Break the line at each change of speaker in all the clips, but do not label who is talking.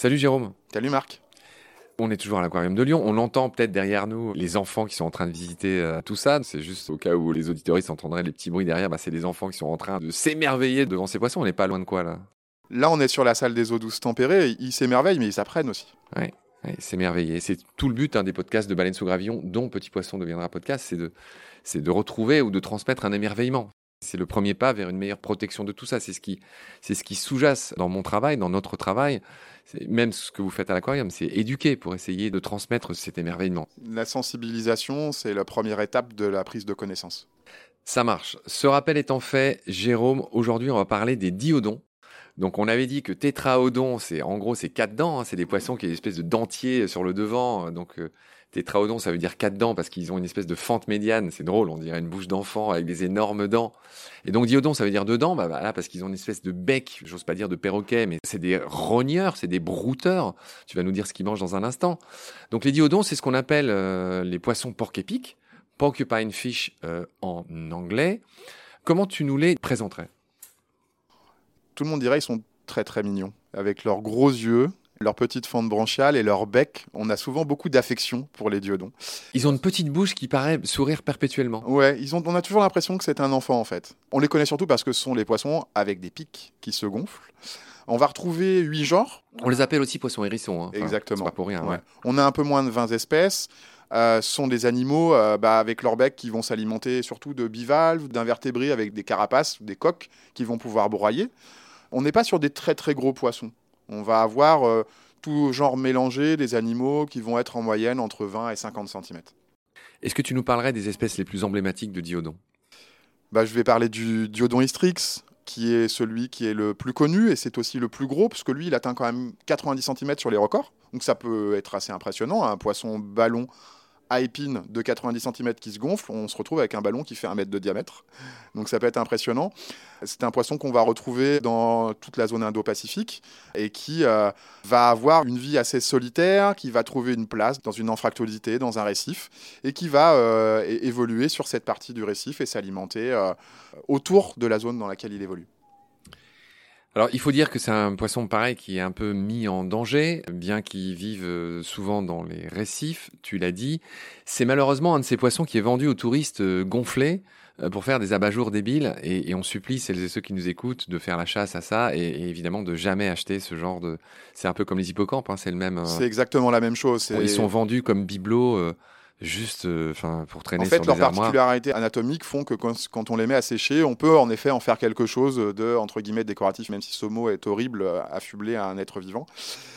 Salut Jérôme.
Salut Marc.
On est toujours à l'aquarium de Lyon. On entend peut-être derrière nous les enfants qui sont en train de visiter euh, tout ça. C'est juste au cas où les auditoristes entendraient les petits bruits derrière. Bah, c'est des enfants qui sont en train de s'émerveiller devant ces poissons. On n'est pas loin de quoi là
Là, on est sur la salle des eaux douces tempérées. Ils s'émerveillent, mais ils s'apprennent aussi.
Ouais, ouais s'émerveiller. C'est tout le but hein, des podcasts de Baleine sous Gravillon, dont Petit Poisson deviendra podcast, c'est de, c'est de retrouver ou de transmettre un émerveillement. C'est le premier pas vers une meilleure protection de tout ça. C'est ce qui, c'est ce qui sous-jace dans mon travail, dans notre travail. Même ce que vous faites à l'aquarium, c'est éduquer pour essayer de transmettre cet émerveillement.
La sensibilisation, c'est la première étape de la prise de connaissance.
Ça marche. Ce rappel étant fait, Jérôme, aujourd'hui, on va parler des diodons. Donc, on avait dit que tétraodon, c'est en gros, c'est quatre dents. Hein. c'est des poissons qui ont une espèce de dentier sur le devant. Donc, euh, Tétraodon, ça veut dire quatre dents parce qu'ils ont une espèce de fente médiane. C'est drôle, on dirait une bouche d'enfant avec des énormes dents. Et donc diodon, ça veut dire deux dents, bah, parce qu'ils ont une espèce de bec, j'ose pas dire de perroquet, mais c'est des rogneurs, c'est des brouteurs. Tu vas nous dire ce qu'ils mangent dans un instant. Donc les diodons, c'est ce qu'on appelle euh, les poissons porc-épics, porcupine fish euh, en anglais. Comment tu nous les présenterais?
Tout le monde dirait qu'ils sont très très mignons, avec leurs gros yeux, leur petite fente branchiale et leur bec. On a souvent beaucoup d'affection pour les diodons.
Ils ont une petite bouche qui paraît sourire perpétuellement.
Ouais, ils ont, on a toujours l'impression que c'est un enfant en fait. On les connaît surtout parce que ce sont les poissons avec des pics qui se gonflent. On va retrouver huit genres.
On les appelle aussi poissons hérissons. Hein.
Exactement.
Pas pour rien.
On a un peu moins de 20 espèces. Euh, ce sont des animaux euh, bah, avec leur bec qui vont s'alimenter surtout de bivalves, d'invertébrés avec des carapaces, des coques qui vont pouvoir broyer. On n'est pas sur des très très gros poissons. On va avoir euh, tout genre mélangé des animaux qui vont être en moyenne entre 20 et 50 cm.
Est-ce que tu nous parlerais des espèces les plus emblématiques de diodon?
Bah, Je vais parler du diodon hystrix, qui est celui qui est le plus connu et c'est aussi le plus gros, parce que lui, il atteint quand même 90 cm sur les records. Donc ça peut être assez impressionnant. Un poisson ballon à épines de 90 cm qui se gonfle, on se retrouve avec un ballon qui fait un mètre de diamètre. Donc ça peut être impressionnant. C'est un poisson qu'on va retrouver dans toute la zone Indo-Pacifique et qui euh, va avoir une vie assez solitaire, qui va trouver une place dans une anfractuosité, dans un récif, et qui va euh, évoluer sur cette partie du récif et s'alimenter euh, autour de la zone dans laquelle il évolue.
Alors, il faut dire que c'est un poisson pareil qui est un peu mis en danger, bien qu'il vive euh, souvent dans les récifs, tu l'as dit. C'est malheureusement un de ces poissons qui est vendu aux touristes euh, gonflés euh, pour faire des abat-jours débiles et, on supplie celles et ceux qui nous écoutent de faire la chasse à ça et, évidemment de jamais acheter ce genre de. C'est un peu comme les hippocampes, hein, c'est le même.
C'est exactement la même chose.
Ils sont vendus comme bibelots juste euh, enfin pour traîner
en fait,
sur
leurs particularités anatomiques font que quand, on les met à sécher, on peut en effet en faire quelque chose de entre guillemets décoratif, même si ce mot est horrible, euh, affublé à un être vivant.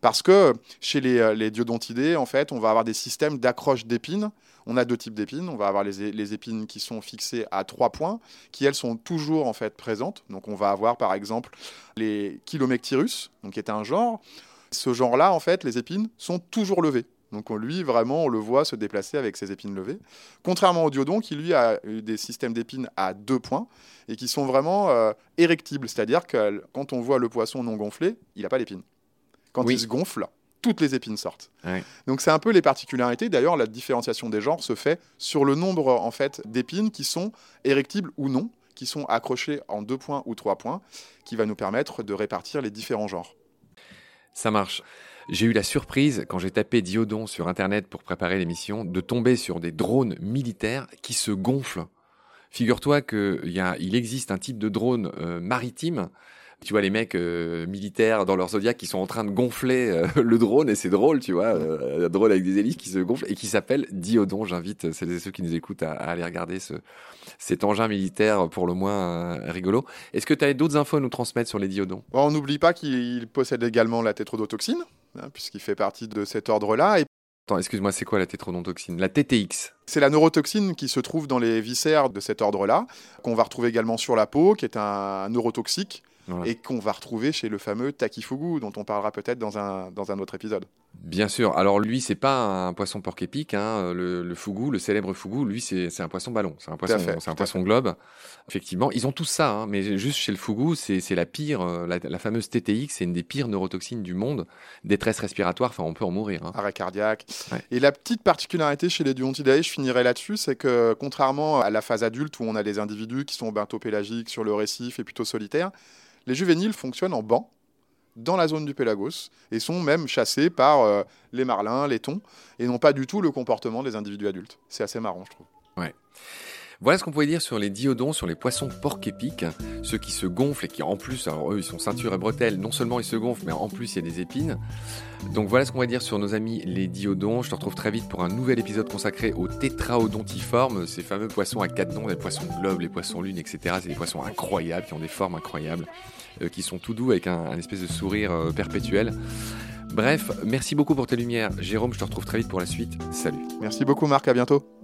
Parce que chez les, euh, les diodontidés, en fait, on va avoir des systèmes d'accroche d'épines. On a deux types d'épines. On va avoir les, les, épines qui sont fixées à trois points, qui elles sont toujours en fait présentes. Donc on va avoir par exemple les Chilomectyrus, donc qui est un genre. Ce genre-là, en fait, les épines sont toujours levées. Donc lui, vraiment, on le voit se déplacer avec ses épines levées. Contrairement au diodon, qui lui a des systèmes d'épines à deux points et qui sont vraiment euh, érectibles. C'est-à-dire que quand on voit le poisson non gonflé, il n'a pas d'épines. Quand il se gonfle, toutes les épines sortent. Donc c'est un peu les particularités. D'ailleurs, la différenciation des genres se fait sur le nombre en fait d'épines qui sont érectibles ou non, qui sont accrochées en deux points ou trois points, qui va nous permettre de répartir les différents genres.
Ça marche. J'ai eu la surprise, quand j'ai tapé Diodon sur Internet pour préparer l'émission, de tomber sur des drones militaires qui se gonflent. Figure-toi qu'il existe un type de drone euh, maritime tu vois les mecs euh, militaires dans leur zodiaque qui sont en train de gonfler euh, le drone et c'est drôle, tu vois, drone avec des hélices qui se gonflent et qui s'appelle Diodon. J'invite celles et ceux qui nous écoutent à, aller regarder ce, cet engin militaire pour le moins rigolo. Est-ce que tu as d'autres infos à nous transmettre sur les diodons?
On n'oublie pas qu'il possède également la tétrodotoxine, Hein, puisqu'il fait partie de cet ordre-là. Et...
Attends, excuse-moi, c'est quoi la tétrodontoxine? La TTX
C'est la neurotoxine qui se trouve dans les viscères de cet ordre-là, qu'on va retrouver également sur la peau, qui est un neurotoxique, et qu'on va retrouver chez le fameux Takifugu, dont on parlera peut-être dans un, dans un autre épisode.
Bien sûr. Alors lui, c'est pas un poisson porc-épic. Hein. Le, le fougou, le célèbre fougou, lui, c'est un poisson ballon. C'est un poisson, c'est un poisson globe. Effectivement, ils ont tous ça. Hein. mais juste chez le fougou, c'est la pire, euh, la, fameuse TTX, c'est une des pires neurotoxines du monde. Détresse respiratoire, enfin, on peut en mourir. Hein.
Arrêt cardiaque. Et la petite particularité chez les Duontidae, je finirai là-dessus, c'est que contrairement à la phase adulte où on a des individus qui sont bentopélagiques sur le récif et plutôt solitaires, les juvéniles fonctionnent en banc dans la zone du Pélagos et sont même chassés par euh, les marlins, les thons, et n'ont pas du tout le comportement des individus adultes. C'est assez marrant, je trouve.
Voilà ce qu'on pouvait dire sur les diodons, sur les poissons porc-épics, ceux qui se gonflent et qui en plus, alors eux ils sont ceinture et bretelles, non seulement ils se gonflent, mais en plus il y a des épines. Donc voilà ce qu'on va dire sur nos amis les diodons. Je te retrouve très vite pour un nouvel épisode consacré aux tétraodontiformes, ces fameux poissons à quatre dents, les poissons globes, les poissons lunes, etc. C'est des poissons incroyables, qui ont des formes incroyables. Euh, qui sont tout doux avec un, espèce de sourire euh, perpétuel. Bref, merci beaucoup pour tes lumières. Jérôme, je te retrouve très vite pour la suite. Salut.
Merci beaucoup Marc, à bientôt.